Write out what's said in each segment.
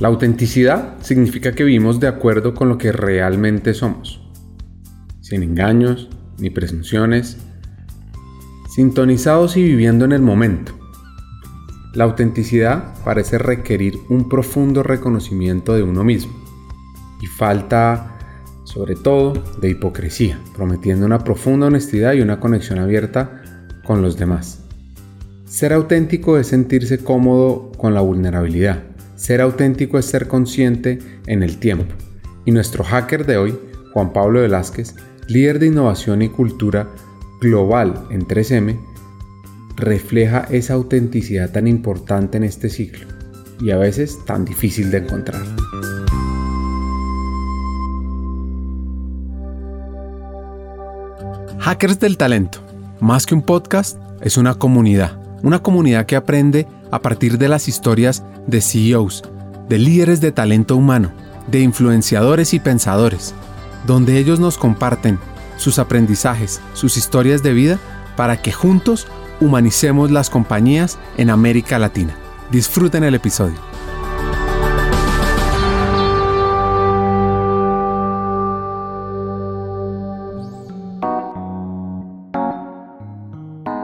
La autenticidad significa que vivimos de acuerdo con lo que realmente somos, sin engaños ni presunciones, sintonizados y viviendo en el momento. La autenticidad parece requerir un profundo reconocimiento de uno mismo y falta, sobre todo, de hipocresía, prometiendo una profunda honestidad y una conexión abierta con los demás. Ser auténtico es sentirse cómodo con la vulnerabilidad, ser auténtico es ser consciente en el tiempo. Y nuestro hacker de hoy, Juan Pablo Velázquez, líder de innovación y cultura global en 3M, refleja esa autenticidad tan importante en este ciclo y a veces tan difícil de encontrar. Hackers del Talento, más que un podcast, es una comunidad, una comunidad que aprende a partir de las historias de CEOs, de líderes de talento humano, de influenciadores y pensadores, donde ellos nos comparten sus aprendizajes, sus historias de vida, para que juntos humanicemos las compañías en América Latina. Disfruten el episodio.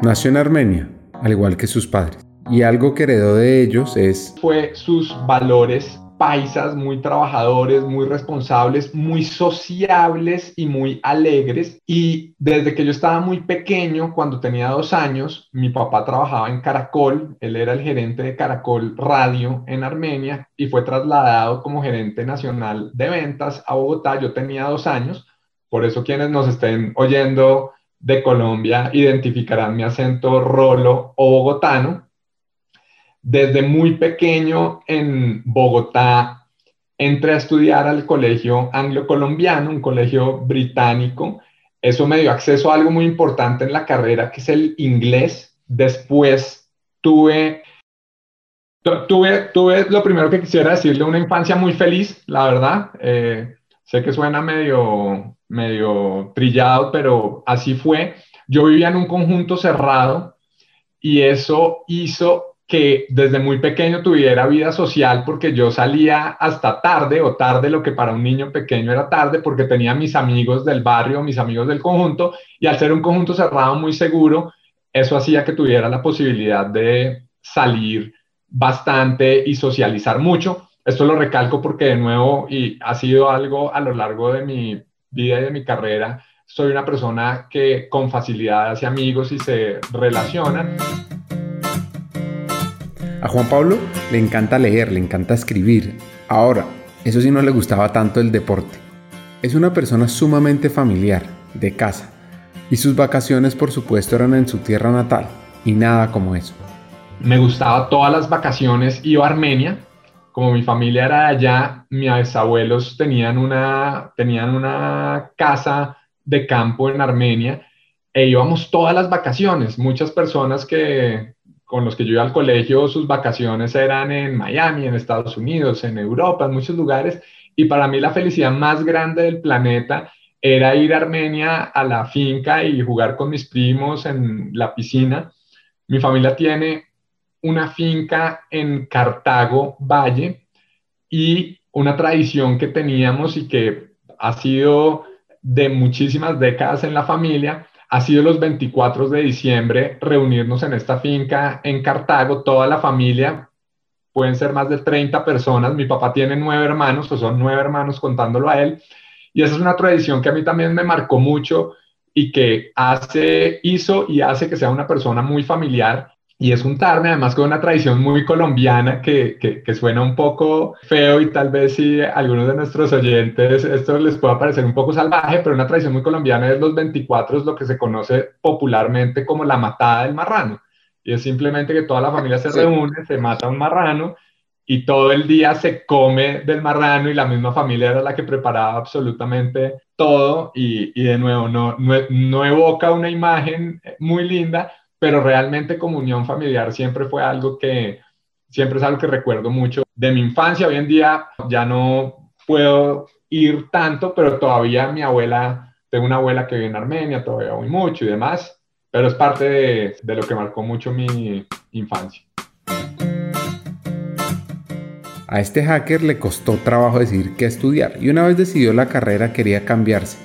Nació en Armenia, al igual que sus padres y algo que heredó de ellos es... Fue sus valores paisas, muy trabajadores, muy responsables, muy sociables y muy alegres. Y desde que yo estaba muy pequeño, cuando tenía dos años, mi papá trabajaba en Caracol, él era el gerente de Caracol Radio en Armenia y fue trasladado como gerente nacional de ventas a Bogotá. Yo tenía dos años, por eso quienes nos estén oyendo de Colombia identificarán mi acento rolo o bogotano desde muy pequeño en Bogotá entré a estudiar al colegio anglo-colombiano, un colegio británico. Eso me dio acceso a algo muy importante en la carrera, que es el inglés. Después tuve, tuve, tuve lo primero que quisiera decirle, una infancia muy feliz, la verdad. Eh, sé que suena medio, medio trillado, pero así fue. Yo vivía en un conjunto cerrado y eso hizo que desde muy pequeño tuviera vida social porque yo salía hasta tarde o tarde lo que para un niño pequeño era tarde porque tenía mis amigos del barrio, mis amigos del conjunto y al ser un conjunto cerrado muy seguro, eso hacía que tuviera la posibilidad de salir bastante y socializar mucho. Esto lo recalco porque de nuevo y ha sido algo a lo largo de mi vida y de mi carrera, soy una persona que con facilidad hace amigos y se relaciona. A Juan Pablo le encanta leer, le encanta escribir. Ahora, eso sí no le gustaba tanto el deporte. Es una persona sumamente familiar, de casa, y sus vacaciones por supuesto eran en su tierra natal, y nada como eso. Me gustaba todas las vacaciones, iba a Armenia, como mi familia era de allá, mis abuelos tenían una, tenían una casa de campo en Armenia, e íbamos todas las vacaciones. Muchas personas que, con los que yo iba al colegio, sus vacaciones eran en Miami, en Estados Unidos, en Europa, en muchos lugares. Y para mí la felicidad más grande del planeta era ir a Armenia a la finca y jugar con mis primos en la piscina. Mi familia tiene una finca en Cartago Valle y una tradición que teníamos y que ha sido de muchísimas décadas en la familia ha sido los 24 de diciembre reunirnos en esta finca en Cartago, toda la familia, pueden ser más de 30 personas, mi papá tiene nueve hermanos, o son nueve hermanos contándolo a él, y esa es una tradición que a mí también me marcó mucho y que hace, hizo y hace que sea una persona muy familiar y es juntarme además con una tradición muy colombiana que, que, suena un poco feo y tal vez si a algunos de nuestros oyentes esto les pueda parecer un poco salvaje, pero una tradición muy colombiana es los 24, es lo que se conoce popularmente como la matada del marrano. Y es simplemente que toda la familia se reúne, se mata un marrano y todo el día se come del marrano y la misma familia era la que preparaba absolutamente todo y, y de nuevo no, no, no evoca una imagen muy linda, pero realmente comunión familiar siempre fue algo que, siempre es algo que recuerdo mucho de mi infancia. Hoy en día ya no puedo ir tanto, pero todavía mi abuela, tengo una abuela que vive en Armenia, todavía voy mucho y demás, pero es parte de, de lo que marcó mucho mi infancia. A este hacker le costó trabajo decidir qué estudiar y una vez decidió la carrera quería cambiarse.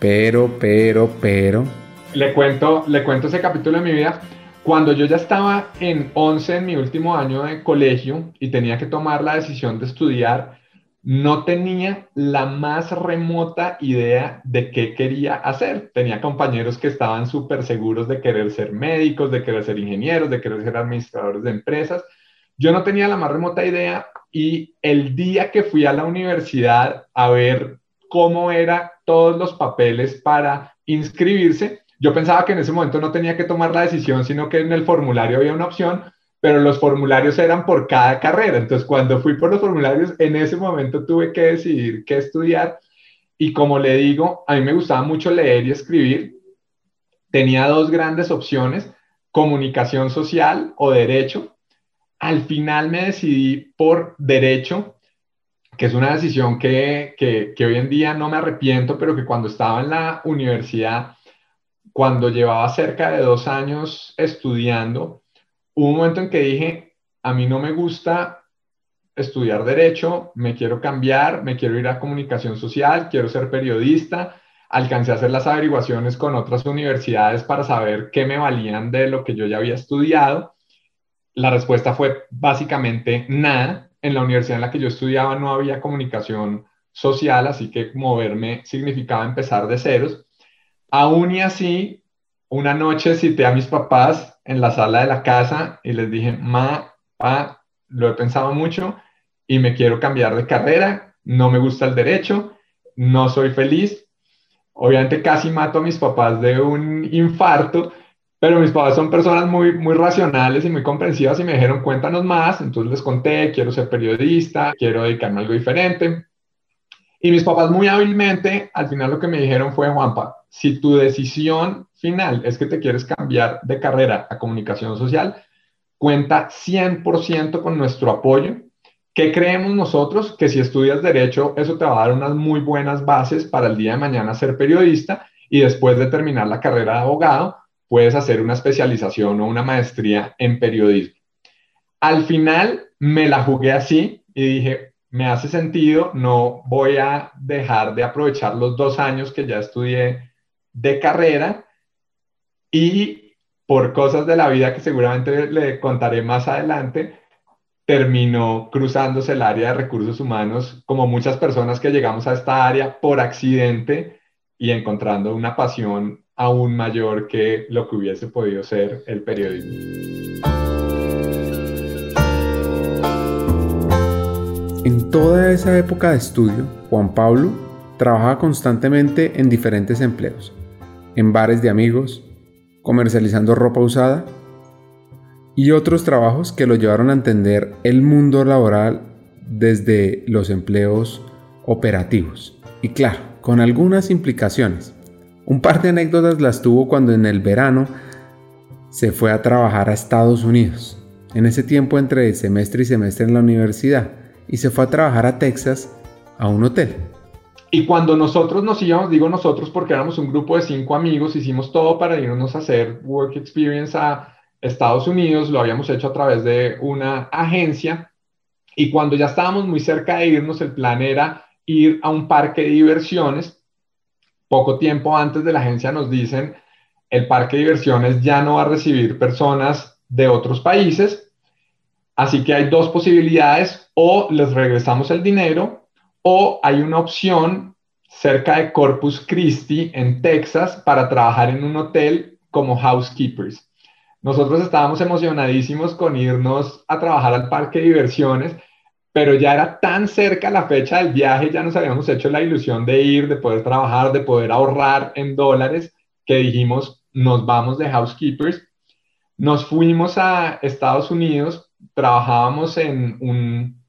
Pero, pero, pero... Le cuento, le cuento ese capítulo de mi vida. Cuando yo ya estaba en 11 en mi último año de colegio y tenía que tomar la decisión de estudiar, no tenía la más remota idea de qué quería hacer. Tenía compañeros que estaban súper seguros de querer ser médicos, de querer ser ingenieros, de querer ser administradores de empresas. Yo no tenía la más remota idea y el día que fui a la universidad a ver cómo eran todos los papeles para inscribirse, yo pensaba que en ese momento no tenía que tomar la decisión, sino que en el formulario había una opción, pero los formularios eran por cada carrera. Entonces, cuando fui por los formularios, en ese momento tuve que decidir qué estudiar. Y como le digo, a mí me gustaba mucho leer y escribir. Tenía dos grandes opciones, comunicación social o derecho al final me decidí por derecho, que es una decisión que, hoy en día no me arrepiento, pero que cuando estaba en la universidad, cuando llevaba cerca de dos años estudiando, hubo un momento en que dije, a mí no me gusta estudiar derecho, me quiero cambiar, me quiero ir a comunicación social, quiero ser periodista. Alcancé a hacer las averiguaciones con otras universidades para saber qué me valían de lo que yo ya había estudiado la respuesta fue básicamente nada. En la universidad en la que yo estudiaba no había comunicación social, así que moverme significaba empezar de ceros. Aún y así, una noche cité a mis papás en la sala de la casa y les dije, ma, pa, lo he pensado mucho y me quiero cambiar de carrera, no me gusta el derecho, no soy feliz. Obviamente casi mato a mis papás de un infarto, pero mis padres son personas muy, muy racionales y muy comprensivas y me dijeron, cuéntanos más. Entonces les conté, quiero ser periodista, quiero dedicarme a algo diferente. Y mis papás muy hábilmente, al final lo que me dijeron fue, Juanpa, si tu decisión final es que te quieres cambiar de carrera a comunicación social, cuenta 100% con nuestro apoyo. ¿Qué creemos nosotros? Que si estudias derecho, eso te va a dar unas muy buenas bases para el día de mañana ser periodista y después de terminar la carrera de abogado, puedes hacer una especialización o una maestría en periodismo. Al final me la jugué así y dije, me hace sentido, no voy a dejar de aprovechar los dos años que ya estudié de carrera y por cosas de la vida que seguramente le contaré más adelante, terminó cruzándose el área de recursos humanos como muchas personas que llegamos a esta área por accidente y encontrando una pasión aún mayor que lo que hubiese podido ser el periodismo. En toda esa época de estudio, Juan Pablo trabajaba constantemente en diferentes empleos, en bares de amigos, comercializando ropa usada y otros trabajos que lo llevaron a entender el mundo laboral desde los empleos operativos. Y claro, con algunas implicaciones. Un par de anécdotas las tuvo cuando en el verano se fue a trabajar a Estados Unidos, en ese tiempo entre semestre y semestre en la universidad, y se fue a trabajar a Texas a un hotel. Y cuando nosotros nos íbamos, digo nosotros porque éramos un grupo de cinco amigos, hicimos todo para irnos a hacer work experience a Estados Unidos, lo habíamos hecho a través de una agencia, y cuando ya estábamos muy cerca de irnos, el plan era ir a un parque de diversiones. Poco tiempo antes de la agencia nos dicen, el parque de diversiones ya no va a recibir personas de otros países, así que hay dos posibilidades, o les regresamos el dinero, o hay una opción cerca de Corpus Christi, en Texas, para trabajar en un hotel como housekeepers. Nosotros estábamos emocionadísimos con irnos a trabajar al parque de diversiones pero ya era tan cerca la fecha del viaje, ya nos habíamos hecho la ilusión de ir, de poder trabajar, de poder ahorrar en dólares, que dijimos, nos vamos de housekeepers. Nos fuimos a Estados Unidos, trabajábamos en un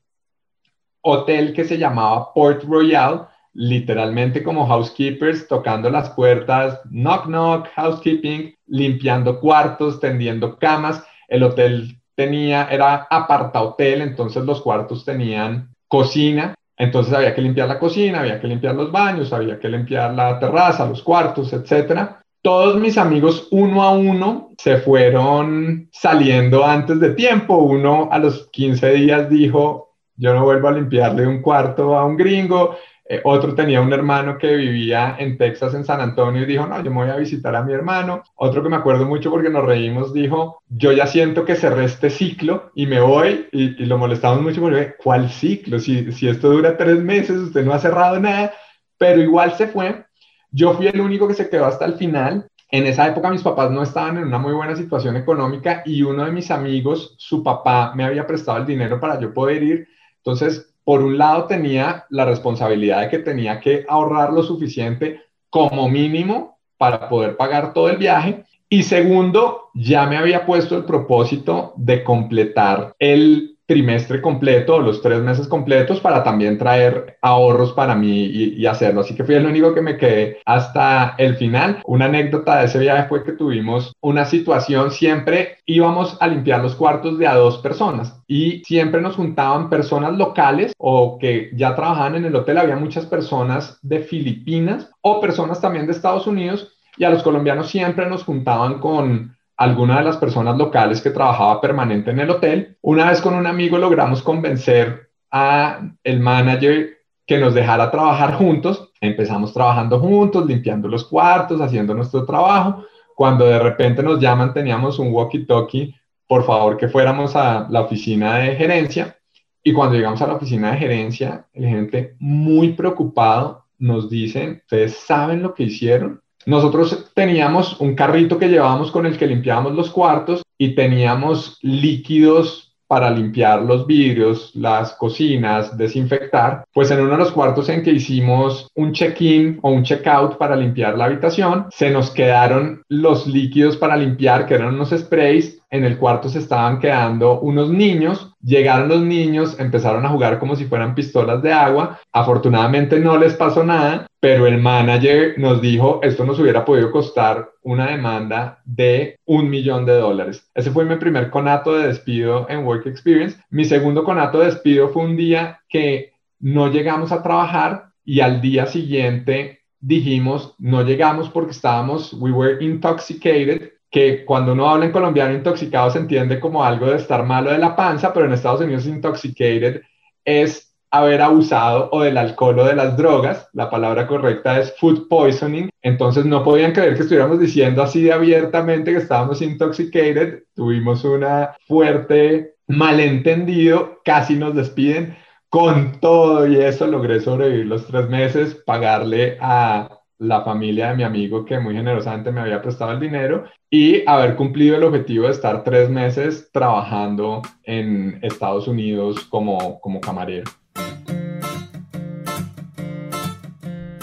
hotel que se llamaba Port Royal, literalmente como housekeepers, tocando las puertas, knock knock, housekeeping, limpiando cuartos, tendiendo camas. El hotel tenía, era aparta hotel, entonces los cuartos tenían cocina, entonces había que limpiar la cocina, había que limpiar los baños, había que limpiar la terraza, los cuartos, etcétera. Todos mis amigos uno a uno se fueron saliendo antes de tiempo. Uno a los 15 días dijo, yo no vuelvo a limpiarle un cuarto a un gringo. Eh, otro tenía un hermano que vivía en Texas, en San Antonio, y dijo, no, yo me voy a visitar a mi hermano. Otro que me acuerdo mucho porque nos reímos, dijo, yo ya siento que cerré este ciclo y me voy, y, lo molestamos mucho porque, ¿cuál ciclo? Si, si esto dura tres meses, usted no ha cerrado nada, pero igual se fue. Yo fui el único que se quedó hasta el final. En esa época mis papás no estaban en una muy buena situación económica y uno de mis amigos, su papá, me había prestado el dinero para yo poder ir. Entonces, por un lado tenía la responsabilidad de que tenía que ahorrar lo suficiente como mínimo para poder pagar todo el viaje. Y segundo, ya me había puesto el propósito de completar el trimestre completo los tres meses completos para también traer ahorros para mí y, hacerlo. Así que fui el único que me quedé hasta el final. Una anécdota de ese viaje fue que tuvimos una situación, siempre íbamos a limpiar los cuartos de a dos personas y siempre nos juntaban personas locales o que ya trabajaban en el hotel. Había muchas personas de Filipinas o personas también de Estados Unidos y a los colombianos siempre nos juntaban con alguna de las personas locales que trabajaba permanente en el hotel. Una vez con un amigo logramos convencer a el manager que nos dejara trabajar juntos. Empezamos trabajando juntos, limpiando los cuartos, haciendo nuestro trabajo. Cuando de repente nos llaman, teníamos un walkie-talkie, por favor que fuéramos a la oficina de gerencia. Y cuando llegamos a la oficina de gerencia, el gerente muy preocupado nos dice, ¿ustedes saben lo que hicieron? Nosotros teníamos un carrito que llevábamos con el que limpiábamos los cuartos y teníamos líquidos para limpiar los vidrios, las cocinas, desinfectar, pues en uno de los cuartos en que hicimos un check-in o un check-out para limpiar la habitación, se nos quedaron los líquidos para limpiar, que eran unos sprays, en el cuarto se estaban quedando unos niños, llegaron los niños, empezaron a jugar como si fueran pistolas de agua, afortunadamente no les pasó nada, pero el manager nos dijo, esto nos hubiera podido costar una demanda de un millón de dólares. Ese fue mi primer conato de despido en Work Experience. Mi segundo conato de despido fue un día que no llegamos a trabajar y al día siguiente dijimos, no llegamos porque estábamos, we were intoxicated, que cuando uno habla en colombiano intoxicado se entiende como algo de estar malo de la panza, pero en Estados Unidos intoxicated es haber abusado o del alcohol o de las drogas, la palabra correcta es food poisoning, entonces no podían creer que estuviéramos diciendo así de abiertamente que estábamos intoxicated, tuvimos una fuerte malentendido, casi nos despiden, con todo y eso logré sobrevivir los tres meses, pagarle a la familia de mi amigo que muy generosamente me había prestado el dinero y haber cumplido el objetivo de estar tres meses trabajando en Estados Unidos como, como camarero.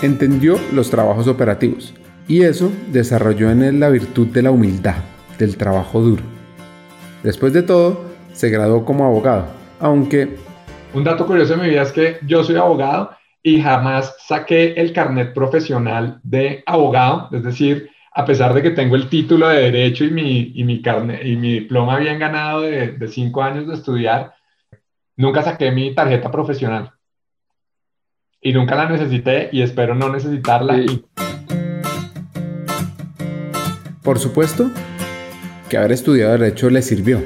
Entendió los trabajos operativos y eso desarrolló en él la virtud de la humildad, del trabajo duro. Después de todo, se graduó como abogado, aunque... Un dato curioso de mi vida es que yo soy abogado y jamás saqué el carnet profesional de abogado, es decir, a pesar de que tengo el título de derecho y mi, y mi, carnet, y mi diploma bien ganado de, de cinco años de estudiar, nunca saqué mi tarjeta profesional y nunca la necesité y espero no necesitarla. Por supuesto que haber estudiado Derecho le sirvió.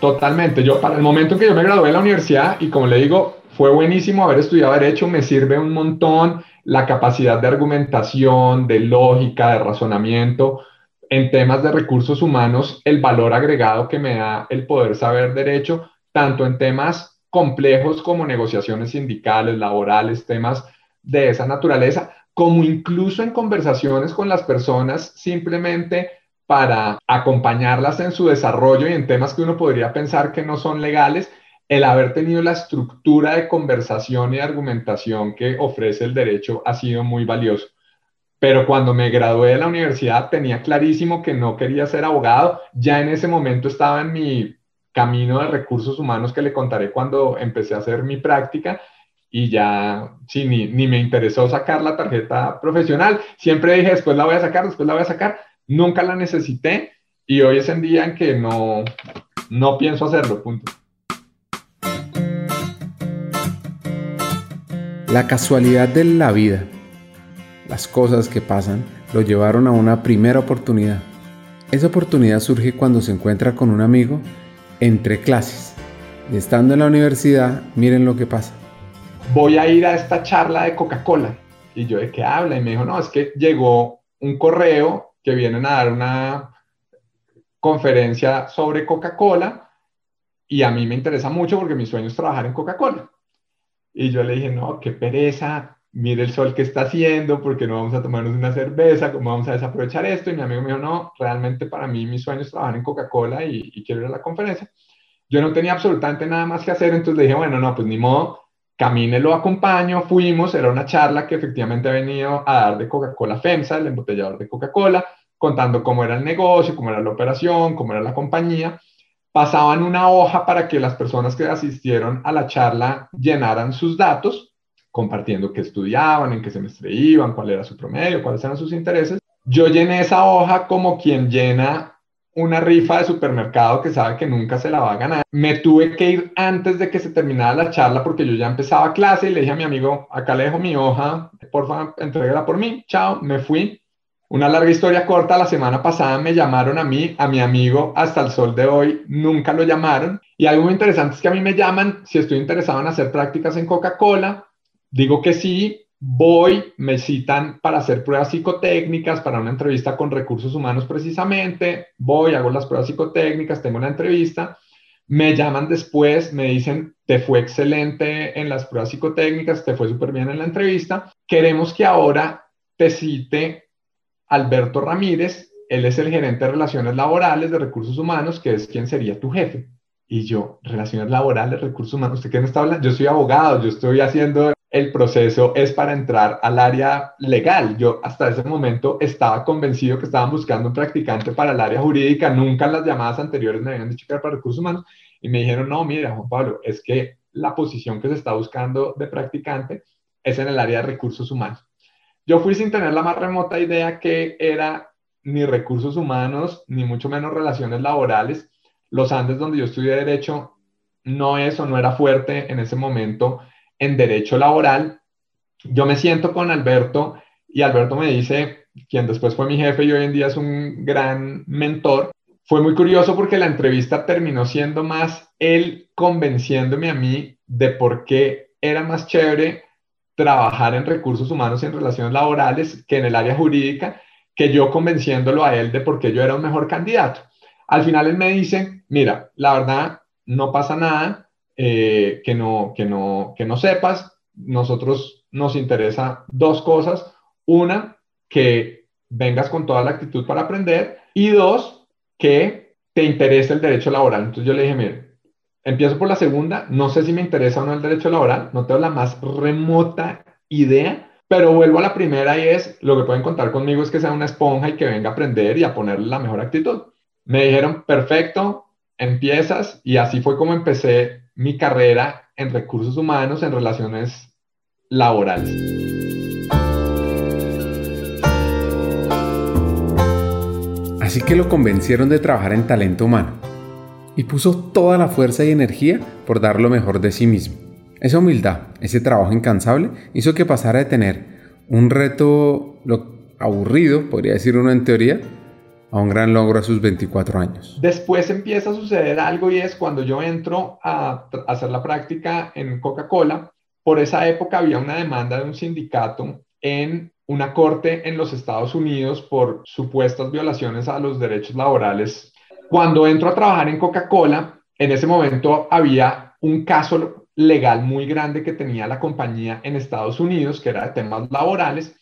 Totalmente. Yo, para el momento en que yo me gradué de la universidad, y como le digo, fue buenísimo haber estudiado Derecho, me sirve un montón la capacidad de argumentación, de lógica, de razonamiento. En temas de recursos humanos, el valor agregado que me da el poder saber Derecho, tanto en temas complejos como negociaciones sindicales, laborales, temas de esa naturaleza, como incluso en conversaciones con las personas simplemente para acompañarlas en su desarrollo y en temas que uno podría pensar que no son legales, el haber tenido la estructura de conversación y argumentación que ofrece el derecho ha sido muy valioso. Pero cuando me gradué de la universidad tenía clarísimo que no quería ser abogado, ya en ese momento estaba en mi camino de recursos humanos que le contaré cuando empecé a hacer mi práctica y ya, sí, ni, ni, me interesó sacar la tarjeta profesional. Siempre dije, después la voy a sacar, después la voy a sacar. Nunca la necesité y hoy es el día en que no, no pienso hacerlo, punto. La casualidad de la vida, las cosas que pasan, lo llevaron a una primera oportunidad. Esa oportunidad surge cuando se encuentra con un amigo entre clases Y estando en la universidad, miren lo que pasa. Voy a ir a esta charla de Coca-Cola. Y yo, ¿de qué habla? Y me dijo, no, es que llegó un correo que vienen a dar una conferencia sobre Coca-Cola y a mí me interesa mucho porque mi sueño es trabajar en Coca-Cola. Y yo le dije, no, qué pereza, mire el sol que está haciendo, porque no vamos a tomarnos una cerveza, cómo vamos a desaprovechar esto. Y mi amigo me dijo, no, realmente para mí mi sueño es trabajar en Coca-Cola y, quiero ir a la conferencia. Yo no tenía absolutamente nada más que hacer, entonces le dije, bueno, no, pues ni modo, camine, lo acompaño, fuimos, era una charla que efectivamente ha venido a dar de Coca-Cola FEMSA, el embotellador de Coca-Cola, contando cómo era el negocio, cómo era la operación, cómo era la compañía. Pasaban una hoja para que las personas que asistieron a la charla llenaran sus datos, compartiendo qué estudiaban, en qué semestre iban, cuál era su promedio, cuáles eran sus intereses. Yo llené esa hoja como quien llena una rifa de supermercado que sabe que nunca se la va a ganar. Me tuve que ir antes de que se terminara la charla porque yo ya empezaba clase y le dije a mi amigo, acá le dejo mi hoja, por favor, entrégala por mí, chao, me fui. Una larga historia corta, la semana pasada me llamaron a mí, a mi amigo, hasta el sol de hoy, nunca lo llamaron. Y algo muy interesante es que a mí me llaman si estoy interesado en hacer prácticas en Coca-Cola, digo que sí, voy, me citan para hacer pruebas psicotécnicas, para una entrevista con recursos humanos precisamente, voy, hago las pruebas psicotécnicas, tengo una entrevista, me llaman después, me dicen, te fue excelente en las pruebas psicotécnicas, te fue súper bien en la entrevista, queremos que ahora te cite Alberto Ramírez, él es el gerente de relaciones laborales de recursos humanos, que es quien sería tu jefe. Y yo, relaciones laborales, recursos humanos, ¿usted qué me está hablando? Yo soy abogado, yo estoy haciendo el proceso, es para entrar al área legal. Yo hasta ese momento estaba convencido que estaban buscando un practicante para el área jurídica, nunca en las llamadas anteriores me habían dicho que era para recursos humanos y me dijeron, no, mira, Juan Pablo, es que la posición que se está buscando de practicante es en el área de recursos humanos. Yo fui sin tener la más remota idea que era ni recursos humanos, ni mucho menos relaciones laborales. Los Andes, donde yo estudié derecho, no es o no era fuerte en ese momento en derecho laboral. Yo me siento con Alberto y Alberto me dice, quien después fue mi jefe y hoy en día es un gran mentor, fue muy curioso porque la entrevista terminó siendo más él convenciéndome a mí de por qué era más chévere trabajar en recursos humanos y en relaciones laborales que en el área jurídica, que yo convenciéndolo a él de por qué yo era un mejor candidato. Al final él me dice, mira, la verdad, no pasa nada eh, que, no, que, no, que no sepas. Nosotros nos interesa dos cosas. Una, que vengas con toda la actitud para aprender. Y dos, que te interese el derecho laboral. Entonces yo le dije, mire, Empiezo por la segunda, no sé si me interesa o no el derecho laboral, no tengo la más remota idea, pero vuelvo a la primera y es, lo que pueden contar conmigo es que sea una esponja y que venga a aprender y a ponerle la mejor actitud. Me dijeron, perfecto, empiezas y así fue como empecé mi carrera en recursos humanos, en relaciones laborales. Así que lo convencieron de trabajar en talento humano y puso toda la fuerza y energía por dar lo mejor de sí mismo. Esa humildad, ese trabajo incansable, hizo que pasara de tener un reto aburrido, podría decir uno en teoría, a un gran logro a sus 24 años. Después empieza a suceder algo y es cuando yo entro a hacer la práctica en Coca-Cola, por esa época había una demanda de un sindicato en una corte en los Estados Unidos por supuestas violaciones a los derechos laborales cuando entro a trabajar en Coca-Cola, en ese momento había un caso legal muy grande que tenía la compañía en Estados Unidos, que era de temas laborales,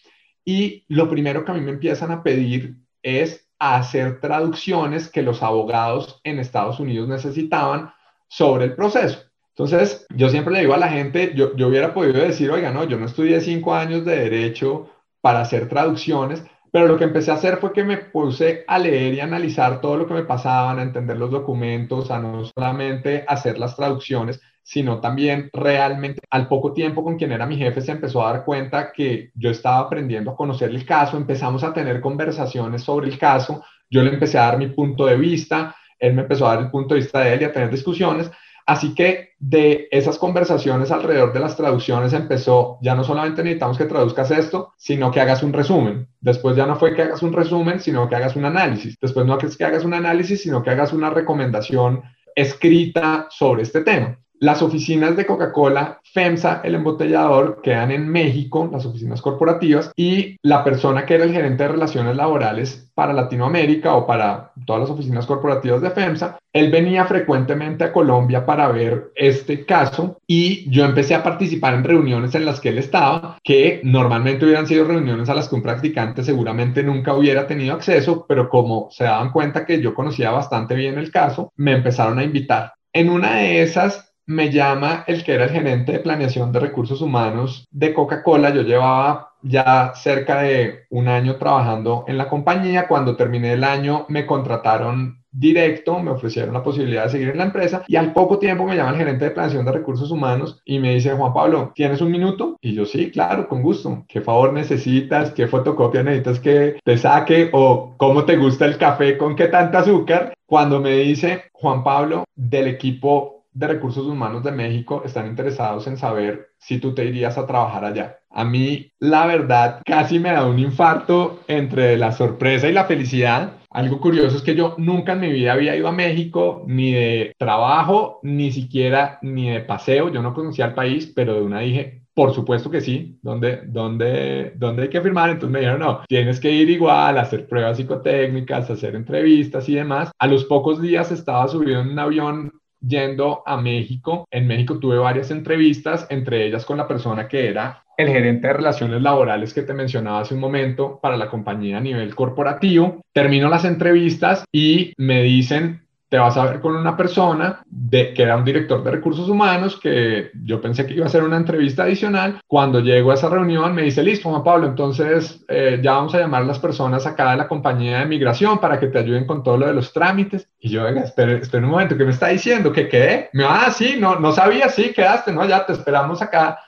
y lo primero que a mí me empiezan a pedir es hacer traducciones que los abogados en Estados Unidos necesitaban sobre el proceso. Entonces, yo siempre le digo a la gente, yo, yo hubiera podido decir, oiga, no, yo no estudié cinco años de derecho para hacer traducciones, pero lo que empecé a hacer fue que me puse a leer y analizar todo lo que me pasaban, a entender los documentos, a no solamente hacer las traducciones, sino también realmente al poco tiempo con quien era mi jefe se empezó a dar cuenta que yo estaba aprendiendo a conocer el caso, empezamos a tener conversaciones sobre el caso, yo le empecé a dar mi punto de vista, él me empezó a dar el punto de vista de él y a tener discusiones Así que de esas conversaciones alrededor de las traducciones empezó, ya no solamente necesitamos que traduzcas esto, sino que hagas un resumen. Después ya no fue que hagas un resumen, sino que hagas un análisis. Después no es que hagas un análisis, sino que hagas una recomendación escrita sobre este tema. Las oficinas de Coca-Cola, FEMSA, el embotellador, quedan en México, las oficinas corporativas, y la persona que era el gerente de relaciones laborales para Latinoamérica o para todas las oficinas corporativas de FEMSA, él venía frecuentemente a Colombia para ver este caso y yo empecé a participar en reuniones en las que él estaba, que normalmente hubieran sido reuniones a las que un practicante seguramente nunca hubiera tenido acceso, pero como se daban cuenta que yo conocía bastante bien el caso, me empezaron a invitar. En una de esas me llama el que era el gerente de planeación de recursos humanos de Coca-Cola. Yo llevaba ya cerca de un año trabajando en la compañía. Cuando terminé el año me contrataron directo, me ofrecieron la posibilidad de seguir en la empresa y al poco tiempo me llama el gerente de planeación de recursos humanos y me dice, Juan Pablo, ¿tienes un minuto? Y yo sí, claro, con gusto. ¿Qué favor necesitas? ¿Qué fotocopia necesitas que te saque? ¿O cómo te gusta el café? ¿Con qué tanta azúcar? Cuando me dice, Juan Pablo, del equipo de Recursos Humanos de México están interesados en saber si tú te irías a trabajar allá. A mí, la verdad, casi me da un infarto entre la sorpresa y la felicidad. Algo curioso es que yo nunca en mi vida había ido a México, ni de trabajo, ni siquiera ni de paseo. Yo no conocía el país, pero de una dije, por supuesto que sí. ¿Dónde, dónde, ¿Dónde hay que firmar? Entonces me dijeron, no, tienes que ir igual, hacer pruebas psicotécnicas, hacer entrevistas y demás. A los pocos días estaba subido en un avión yendo a México. En México tuve varias entrevistas, entre ellas con la persona que era el gerente de relaciones laborales que te mencionaba hace un momento para la compañía a nivel corporativo. Termino las entrevistas y me dicen, te vas a ver con una persona que era un director de recursos humanos, que yo pensé que iba a ser una entrevista adicional. Cuando llego a esa reunión me dice, listo, Juan Pablo, entonces eh, ya vamos a llamar a las personas acá de la compañía de migración para que te ayuden con todo lo de los trámites. Y yo, venga, espera, espera un momento, ¿qué me está diciendo? ¿Que quedé? Me ah, sí, no, no sabía, sí, quedaste, no, ya te esperamos acá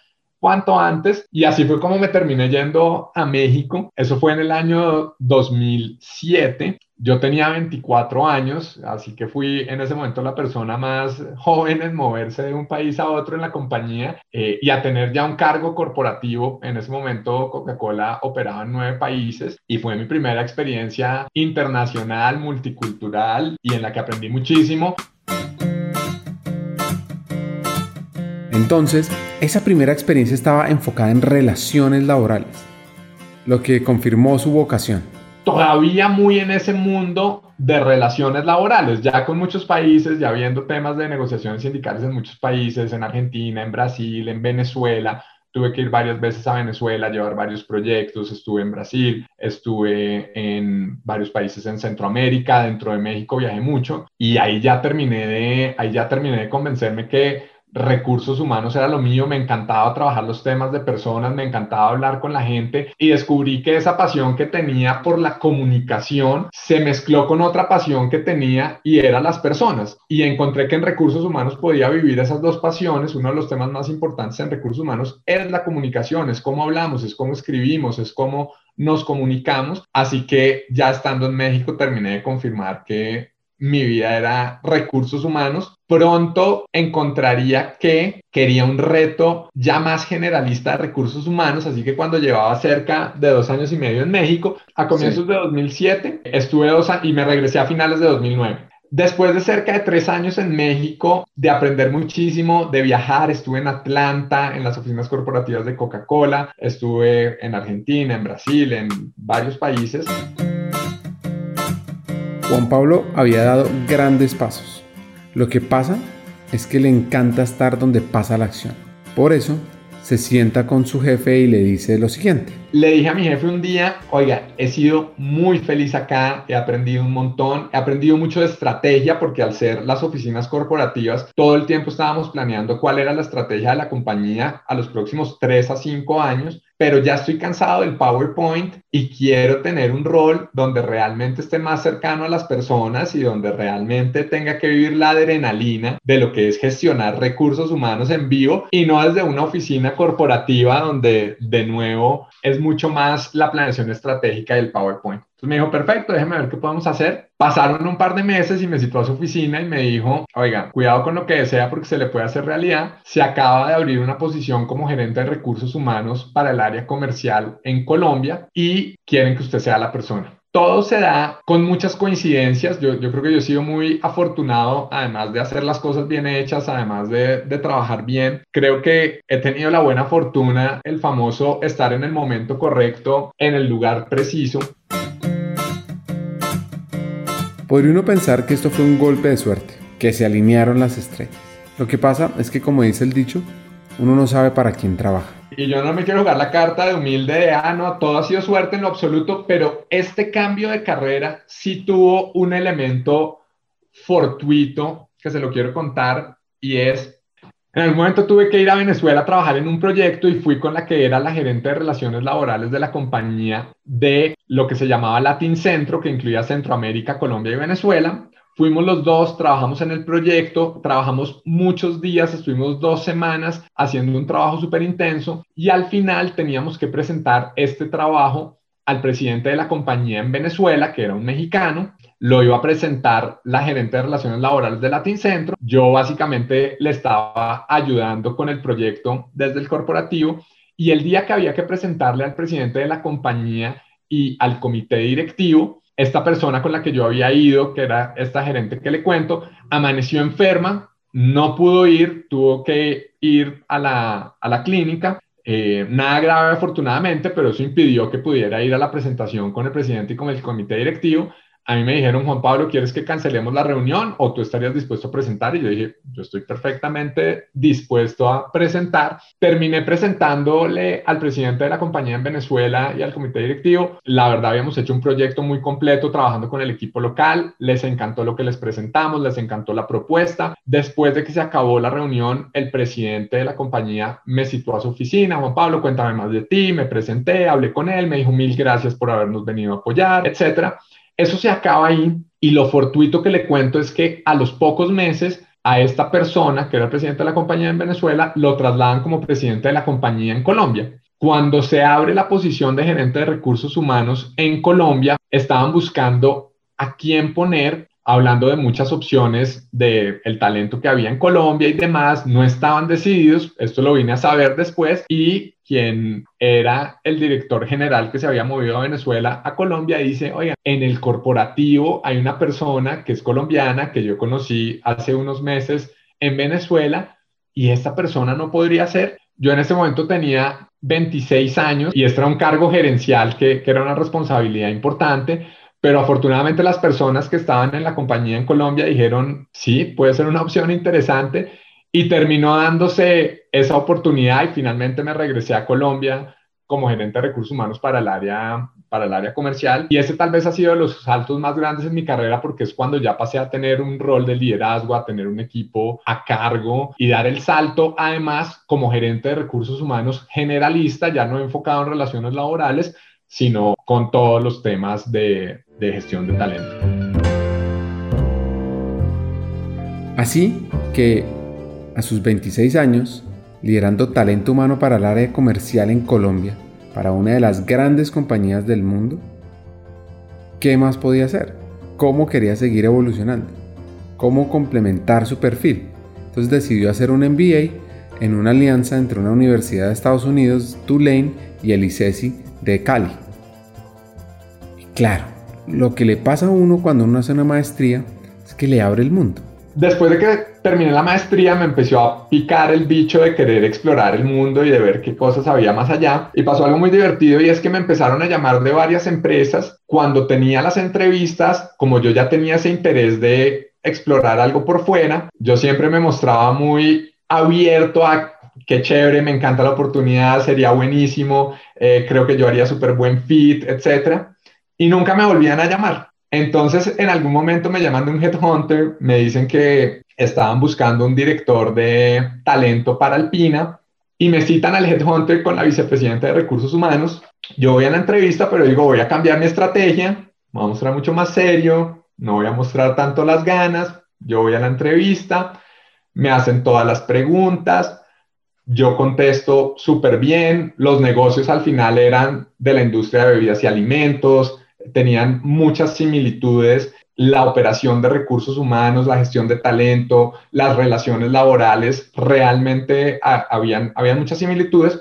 cuanto antes y así fue como me terminé yendo a México. Eso fue en el año 2007. Yo tenía 24 años, así que fui en ese momento la persona más joven en moverse de un país a otro en la compañía eh, y a tener ya un cargo corporativo. En ese momento Coca-Cola operaba en nueve países y fue mi primera experiencia internacional, multicultural y en la que aprendí muchísimo. Entonces, esa primera experiencia estaba enfocada en relaciones laborales, lo que confirmó su vocación. Todavía muy en ese mundo de relaciones laborales, ya con muchos países, ya viendo temas de negociaciones sindicales en muchos países, en Argentina, en Brasil, en Venezuela. Tuve que ir varias veces a Venezuela, llevar varios proyectos, estuve en Brasil, estuve en varios países en Centroamérica, dentro de México viajé mucho y ahí ya terminé de, ahí ya terminé de convencerme que recursos humanos era lo mío, me encantaba trabajar los temas de personas, me encantaba hablar con la gente y descubrí que esa pasión que tenía por la comunicación se mezcló con otra pasión que tenía y era las personas. Y encontré que en recursos humanos podía vivir esas dos pasiones. Uno de los temas más importantes en recursos humanos es la comunicación, es cómo hablamos, es cómo escribimos, es cómo nos comunicamos. Así que ya estando en México terminé de confirmar que mi vida era recursos humanos, pronto encontraría que quería un reto ya más generalista de recursos humanos, así que cuando llevaba cerca de dos años y medio en México, a comienzos de 2007, estuve dos años y me regresé a finales de 2009. Después de cerca de tres años en México, de aprender muchísimo, de viajar, estuve en Atlanta, en las oficinas corporativas de Coca-Cola, estuve en Argentina, en Brasil, en varios países. Juan Pablo había dado grandes pasos. Lo que pasa es que le encanta estar donde pasa la acción. Por eso se sienta con su jefe y le dice lo siguiente. Le dije a mi jefe un día, oiga, he sido muy feliz acá, he aprendido un montón, he aprendido mucho de estrategia porque al ser las oficinas corporativas, todo el tiempo estábamos planeando cuál era la estrategia de la compañía a los próximos tres a cinco años pero ya estoy cansado del PowerPoint y quiero tener un rol donde realmente esté más cercano a las personas y donde realmente tenga que vivir la adrenalina de lo que es gestionar recursos humanos en vivo y no desde una oficina corporativa donde de nuevo es mucho más la planeación estratégica del PowerPoint me dijo, perfecto, déjeme ver qué podemos hacer. Pasaron un par de meses y me citó a su oficina y me dijo, oiga, cuidado con lo que desea porque se le puede hacer realidad. Se acaba de abrir una posición como gerente de recursos humanos para el área comercial en Colombia y quieren que usted sea la persona. todo se da con muchas coincidencias. Yo, yo, creo que yo he sido muy afortunado, además de hacer las cosas bien hechas, además de, de, trabajar bien. Creo que he tenido la buena fortuna, el famoso estar en el momento correcto, en el lugar preciso. Podría uno pensar que esto fue un golpe de suerte, que se alinearon las estrellas. Lo que pasa es que, como dice el dicho, uno no sabe para quién trabaja. Y yo no me quiero jugar la carta de humilde de, ah, no, todo ha sido suerte en lo absoluto, pero este cambio de carrera sí tuvo un elemento fortuito que se lo quiero contar y es, en algún momento tuve que ir a Venezuela a trabajar en un proyecto y fui con la que era la gerente de relaciones laborales de la compañía de lo que se llamaba Latin Centro, que incluía Centroamérica, Colombia y Venezuela. Fuimos los dos, trabajamos en el proyecto, trabajamos muchos días, estuvimos dos semanas haciendo un trabajo súper intenso y al final teníamos que presentar este trabajo al presidente de la compañía en Venezuela, que era un mexicano, lo iba a presentar la gerente de relaciones laborales de Latin Centro. Yo básicamente le estaba ayudando con el proyecto desde el corporativo y el día que había que presentarle al presidente de la compañía y al comité directivo, esta persona con la que yo había ido, que era esta gerente que le cuento, amaneció enferma, no pudo ir, tuvo que ir a la, a la clínica. Eh, nada grave afortunadamente, pero eso impidió que pudiera ir a la presentación con el presidente y con el comité directivo a mí me dijeron, Juan Pablo, ¿quieres que cancelemos la reunión o tú estarías dispuesto a presentar? Y yo dije, yo estoy perfectamente dispuesto a presentar. Terminé presentándole al presidente de la compañía en Venezuela y al comité directivo. La verdad, habíamos hecho un proyecto muy completo trabajando con el equipo local. Les encantó lo que les presentamos, les encantó la propuesta. Después de que se acabó la reunión, el presidente de la compañía me citó a su oficina. Juan Pablo, cuéntame más de ti. Me presenté, hablé con él, me dijo mil gracias por habernos venido a apoyar, etcétera. Eso se acaba ahí y lo fortuito que le cuento es que a los pocos meses a esta persona, que era el presidente de la compañía en Venezuela, lo trasladan como presidente de la compañía en Colombia. Cuando se abre la posición de gerente de recursos humanos en Colombia, estaban buscando a quién poner hablando de muchas opciones del el talento que había en Colombia y demás, no estaban decididos, esto lo vine a saber después, y quien era el director general que se había movido a Venezuela a Colombia dice, oiga, en el corporativo hay una persona que es colombiana que yo conocí hace unos meses en Venezuela y esta persona no podría ser. Yo en ese momento tenía 26 años y este era un cargo gerencial que, que era una responsabilidad importante pero afortunadamente las personas que estaban en la compañía en Colombia dijeron, sí, puede ser una opción interesante. Y terminó dándose esa oportunidad y finalmente me regresé a Colombia como gerente de recursos humanos para el área para el área comercial. Y ese tal vez ha sido de los saltos más grandes en mi carrera porque es cuando ya pasé a tener un rol de liderazgo, a tener un equipo a cargo y dar el salto además como gerente de recursos humanos generalista, ya no enfocado en relaciones laborales, sino con todos los temas de, de gestión de talento. Así que a sus 26 años, liderando talento humano para el área comercial en Colombia, para una de las grandes compañías del mundo, ¿qué más podía hacer? ¿Cómo quería seguir evolucionando? ¿Cómo complementar su perfil? Entonces decidió hacer un MBA en una alianza entre una universidad de Estados Unidos, Tulane, y el ICESI de Cali. Y claro, lo que le pasa a uno cuando uno hace una maestría es que le abre el mundo. Después de que terminé la maestría me empezó a picar el bicho de querer explorar el mundo y de ver qué cosas había más allá. Y pasó algo muy divertido y es que me empezaron a llamar de varias empresas. Cuando tenía las entrevistas, como yo ya tenía ese interés de explorar algo por fuera, yo siempre me mostraba muy abierto a qué chévere, me encanta la oportunidad, sería buenísimo, eh, creo que yo haría súper buen fit, etcétera y nunca me volvían a llamar. Entonces, en algún momento me llaman de un headhunter, me dicen que estaban buscando un director de talento para Alpina y me citan al headhunter con la vicepresidenta de recursos humanos. Yo voy a la entrevista, pero digo, voy a cambiar mi estrategia, voy a mostrar mucho más serio, no voy a mostrar tanto las ganas, yo voy a la entrevista, me hacen todas las preguntas, yo contesto súper bien, los negocios al final eran de la industria de bebidas y alimentos, tenían muchas similitudes, la operación de recursos humanos, la gestión de talento, las relaciones laborales, realmente habían, habían muchas similitudes,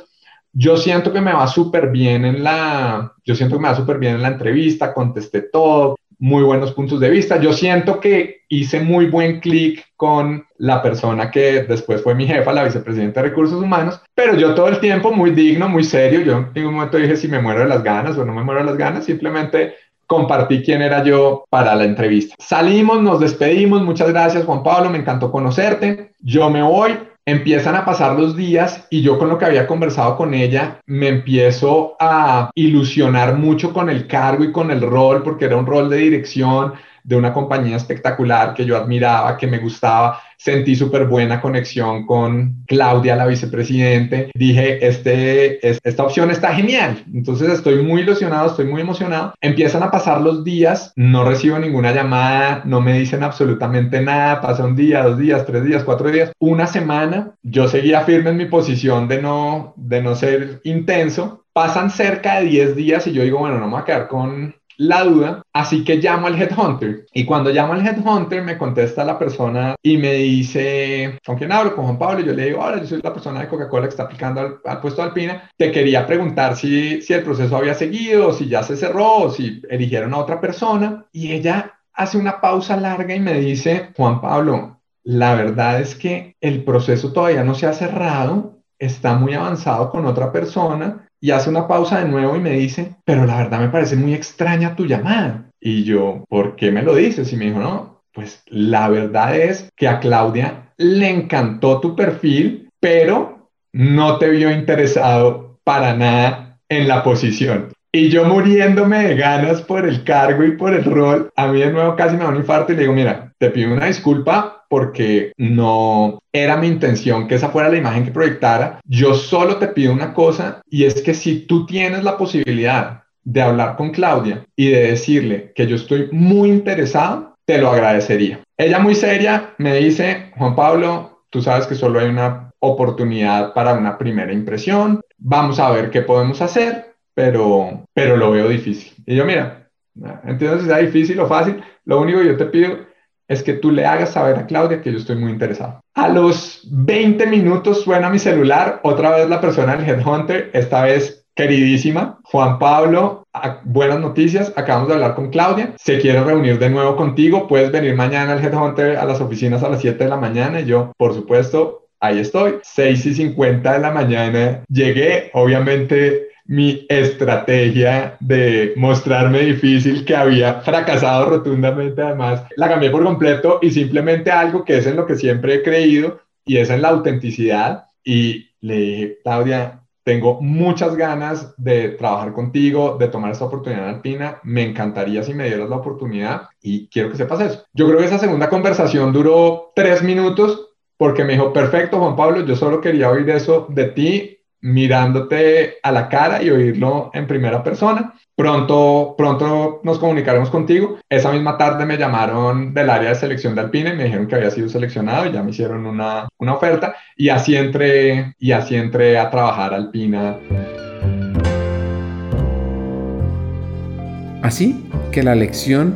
yo siento que me va súper bien en la, yo siento que me va súper bien en la entrevista, contesté todo, muy buenos puntos de vista. Yo siento que hice muy buen clic con la persona que después fue mi jefa, la vicepresidenta de Recursos Humanos, pero yo todo el tiempo muy digno, muy serio. Yo en un momento dije si me muero de las ganas o no me muero de las ganas, simplemente compartí quién era yo para la entrevista. Salimos, nos despedimos, muchas gracias Juan Pablo, me encantó conocerte, yo me voy, Empiezan a pasar los días y yo con lo que había conversado con ella me empiezo a ilusionar mucho con el cargo y con el rol, porque era un rol de dirección de una compañía espectacular que yo admiraba, que me gustaba sentí súper buena conexión con Claudia, la vicepresidente. Dije, este, esta opción está genial. Entonces estoy muy ilusionado, estoy muy emocionado. Empiezan a pasar los días, no recibo ninguna llamada, no me dicen absolutamente nada. Pasa un día, dos días, tres días, cuatro días, una semana. Yo seguía firme en mi posición de no, de no ser intenso. Pasan cerca de 10 días y yo digo, bueno, no me voy a quedar con, la duda, así que llamo al headhunter. Y cuando llamo al headhunter, me contesta la persona y me dice, ¿con quién hablo? Con Juan Pablo. Y yo le digo, hola, yo soy la persona de Coca-Cola que está aplicando al, puesto de Alpina. Te quería preguntar si, si el proceso había seguido, si ya se cerró, si eligieron a otra persona. Y ella hace una pausa larga y me dice, Juan Pablo, la verdad es que el proceso todavía no se ha cerrado, está muy avanzado con otra persona y hace una pausa de nuevo y me dice, pero la verdad me parece muy extraña tu llamada. Y yo, ¿por qué me lo dices? Y me dijo, no, pues la verdad es que a Claudia le encantó tu perfil, pero no te vio interesado para nada en la posición. Y yo muriéndome de ganas por el cargo y por el rol, a mí de nuevo casi me da un infarto y le digo, mira, te pido una disculpa porque no era mi intención que esa fuera la imagen que proyectara. Yo solo te pido una cosa y es que si tú tienes la posibilidad de hablar con Claudia y de decirle que yo estoy muy interesado, te lo agradecería. Ella muy seria me dice, Juan Pablo, tú sabes que solo hay una oportunidad para una primera impresión, vamos a ver qué podemos hacer pero, pero lo veo difícil. Y yo, mira, entiendo si sea difícil o fácil, lo único que yo te pido es que tú le hagas saber a Claudia que yo estoy muy interesado. A los 20 minutos suena mi celular, otra vez la persona del Headhunter, esta vez queridísima, Juan Pablo, buenas noticias, acabamos de hablar con Claudia, se quiere reunir de nuevo contigo, puedes venir mañana al Headhunter a las oficinas a las 7 de la mañana y yo, por supuesto, ahí estoy, 6 y 50 de la mañana, llegué, obviamente mi estrategia de mostrarme difícil que había fracasado rotundamente además, la cambié por completo y simplemente algo que es en lo que siempre he creído y es en la autenticidad y le dije, Claudia, tengo muchas ganas de trabajar contigo, de tomar esta oportunidad alpina. Me encantaría si me dieras la oportunidad y quiero que sepas eso. Yo creo que esa segunda conversación duró tres minutos porque me dijo, perfecto, Juan Pablo, yo solo quería oír eso de ti mirándote a la cara y oírlo en primera persona. Pronto, pronto nos comunicaremos contigo. Esa misma tarde me llamaron del área de selección de Alpine, me dijeron que había sido seleccionado y ya me hicieron una, una oferta y así entré, y así entré a trabajar Alpina. Así que la lección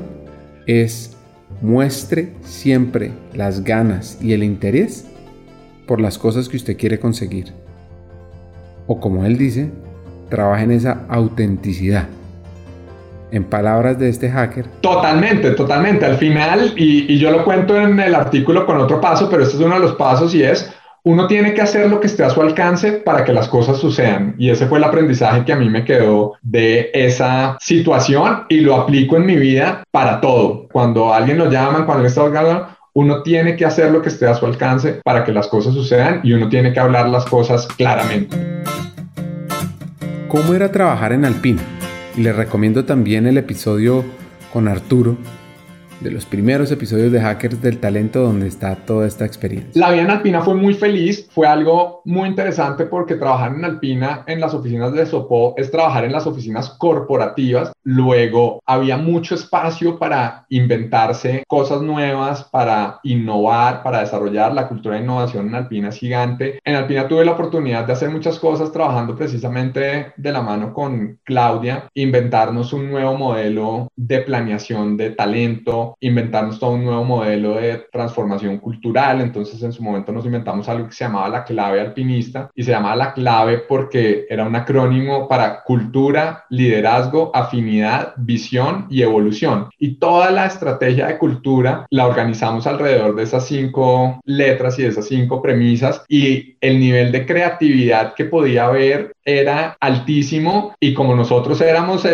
es muestre siempre las ganas y el interés por las cosas que usted quiere conseguir o como él dice, trabaja en esa autenticidad. En palabras de este hacker. Totalmente, totalmente. Al final, y, yo lo cuento en el artículo con otro paso, pero este es uno de los pasos y es, uno tiene que hacer lo que esté a su alcance para que las cosas sucedan. Y ese fue el aprendizaje que a mí me quedó de esa situación y lo aplico en mi vida para todo. Cuando alguien lo llama, cuando está hablando, uno tiene que hacer lo que esté a su alcance para que las cosas sucedan y uno tiene que hablar las cosas claramente. ¿Cómo era trabajar en Alpine? Y les recomiendo también el episodio con Arturo, de los primeros episodios de Hackers del Talento donde está toda esta experiencia. La vida en Alpina fue muy feliz, fue algo muy interesante porque trabajar en Alpina en las oficinas de Sopó es trabajar en las oficinas corporativas. Luego había mucho espacio para inventarse cosas nuevas, para innovar, para desarrollar. La cultura de innovación en Alpina es gigante. En Alpina tuve la oportunidad de hacer muchas cosas trabajando precisamente de la mano con Claudia, inventarnos un nuevo modelo de planeación de talento, reto inventarnos todo un nuevo modelo de transformación cultural. Entonces, en su momento nos inventamos algo que se llamaba la clave alpinista y se llamaba la clave porque era un acrónimo para cultura, liderazgo, afinidad, visión y evolución. Y toda la estrategia de cultura la organizamos alrededor de esas cinco letras y de esas cinco premisas y el nivel de creatividad que podía haber era altísimo y como nosotros éramos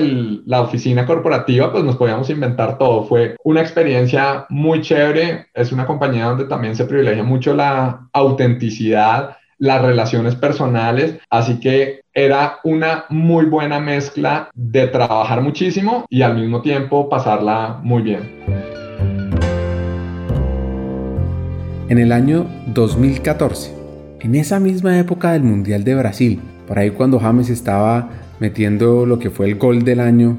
la oficina corporativa, pues nos podíamos inventar todo. Fue una experiencia muy chévere. Es una compañía donde también se privilegia mucho la autenticidad, las relaciones personales, así que era una muy buena mezcla de trabajar muchísimo y al mismo tiempo pasarla muy bien. En el año 2014, en esa misma época del Mundial de Brasil, por ahí cuando James estaba metiendo lo que fue el gol del año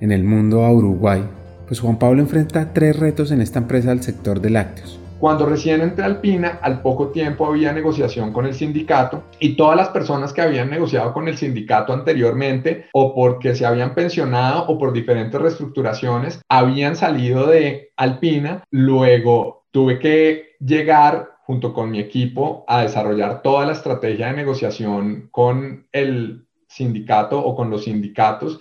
en el mundo a Uruguay, pues Juan Pablo enfrenta tres retos en esta empresa del sector de lácteos. Cuando recién entré a Alpina, al poco tiempo había negociación con el sindicato y todas las personas que habían negociado con el sindicato anteriormente o porque se habían pensionado o por diferentes reestructuraciones habían salido de Alpina. Luego tuve que llegar junto con mi equipo a desarrollar toda la estrategia de negociación con el sindicato o con los sindicatos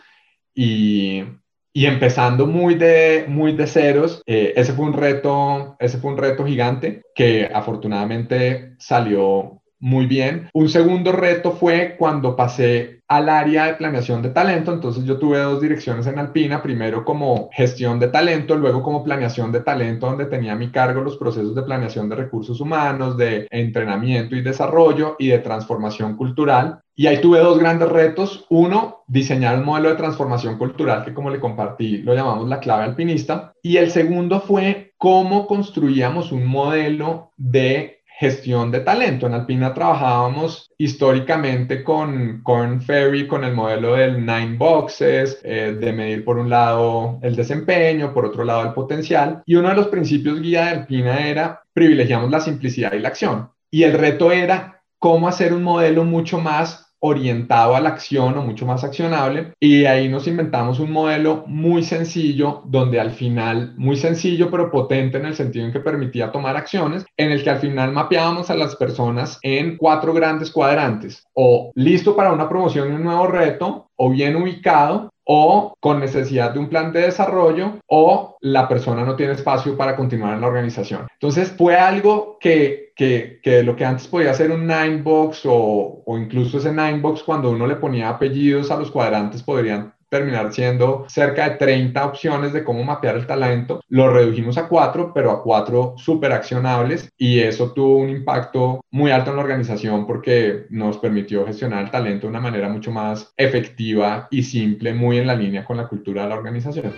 y, y empezando muy de, muy de ceros, eh, ese, fue un reto, ese fue un reto gigante que afortunadamente salió muy bien. Un segundo reto fue cuando pasé al área de planeación de talento. Entonces yo tuve dos direcciones en Alpina, primero como gestión de talento, luego como planeación de talento, donde tenía a mi cargo los procesos de planeación de recursos humanos, de entrenamiento y desarrollo y de transformación cultural. Y ahí tuve dos grandes retos. Uno, diseñar un modelo de transformación cultural que como le compartí lo llamamos la clave alpinista. Y el segundo fue cómo construíamos un modelo de gestión de talento. En Alpina trabajábamos históricamente con Corn Ferry, con el modelo del Nine Boxes, eh, de medir por un lado el desempeño, por otro lado el potencial. Y uno de los principios guía de Alpina era privilegiamos la simplicidad y la acción. Y el reto era cómo hacer un modelo mucho más orientado a la acción o mucho más accionable. Y ahí nos inventamos un modelo muy sencillo donde al final, muy sencillo pero potente en el sentido en que permitía tomar acciones, en el que al final mapeábamos a las personas en cuatro grandes cuadrantes. O listo para una promoción y un nuevo reto o bien ubicado o con necesidad de un plan de desarrollo o la persona no tiene espacio para continuar en la organización. Entonces fue algo que, que, que lo que antes podía ser un nine box o, o incluso ese nine box cuando uno le ponía apellidos a los cuadrantes podrían terminar siendo cerca de 30 opciones de cómo mapear el talento. Lo redujimos a cuatro, pero a cuatro súper accionables y eso tuvo un impacto muy alto en la organización porque nos permitió gestionar el talento de una manera mucho más efectiva y simple, muy en la línea con la cultura de la organización.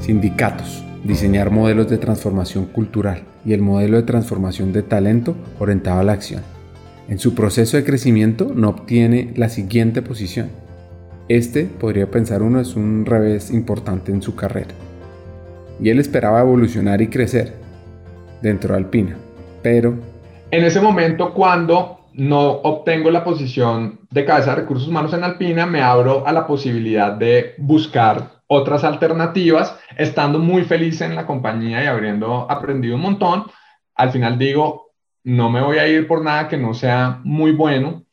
Sindicatos. Diseñar modelos de transformación cultural y el modelo de transformación de talento orientado a la acción. En su proceso de crecimiento no obtiene la siguiente posición. Este, podría pensar uno, es un revés importante en su carrera. Y él esperaba evolucionar y crecer dentro de Alpina, pero... En ese momento, cuando no obtengo la posición de cabeza de recursos humanos en Alpina, me abro a la posibilidad de buscar otras alternativas, estando muy feliz en la compañía y habiendo aprendido un montón. Al final digo, no me voy a ir por nada que no sea muy bueno.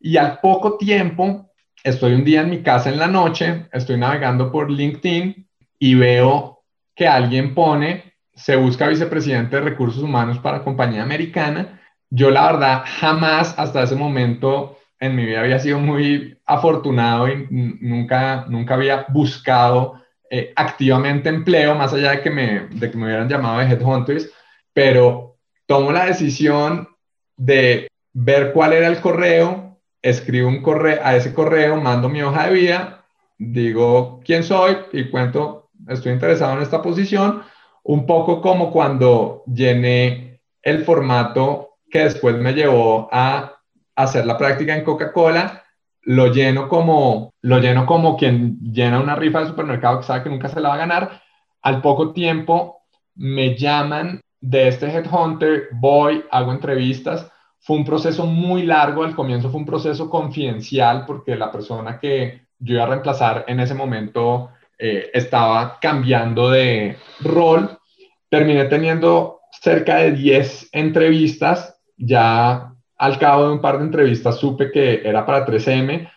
Y al poco tiempo, estoy un día en mi casa en la noche, estoy navegando por LinkedIn y veo que alguien pone, se busca vicepresidente de recursos humanos para compañía americana. Yo la verdad jamás hasta ese momento en mi vida había sido muy afortunado y nunca, nunca había buscado eh, activamente empleo, más allá de que, me, de que me hubieran llamado de headhunters, pero tomo la decisión de ver cuál era el correo, escribo un correo, a ese correo mando mi hoja de vida, digo quién soy y cuento, estoy interesado en esta posición, un poco como cuando llené el formato que después me llevó a hacer la práctica en Coca-Cola, lo lleno como lo lleno como quien llena una rifa de supermercado que sabe que nunca se la va a ganar. Al poco tiempo me llaman de este headhunter, voy, hago entrevistas. Fue un proceso muy largo, al comienzo fue un proceso confidencial porque la persona que yo iba a reemplazar en ese momento eh, estaba cambiando de rol. Terminé teniendo cerca de 10 entrevistas. Ya al cabo de un par de entrevistas supe que era para 3M.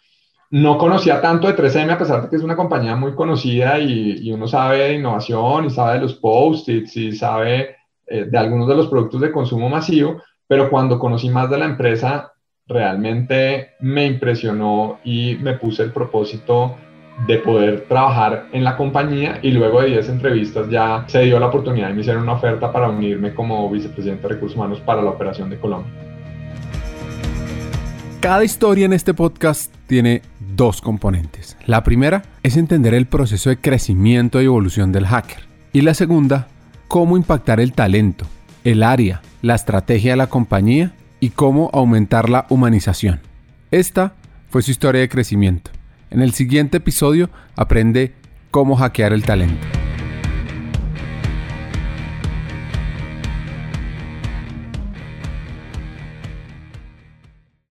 No conocía tanto de 3M a pesar de que es una compañía muy conocida y, uno sabe de innovación y sabe de los post-its y sabe eh, de algunos de los productos de consumo masivo, pero cuando conocí más de la empresa realmente me impresionó y me puse el propósito de poder trabajar en la compañía y luego de 10 entrevistas ya se dio la oportunidad y me hicieron una oferta para unirme como vicepresidente de recursos humanos para la operación de Colombia. Cada historia en este podcast tiene dos componentes. La primera es entender el proceso de crecimiento y evolución del hacker. Y la segunda, cómo impactar el talento, el área, la estrategia de la compañía y cómo aumentar la humanización. Esta fue su historia de crecimiento. En el siguiente episodio aprende cómo hackear el talento.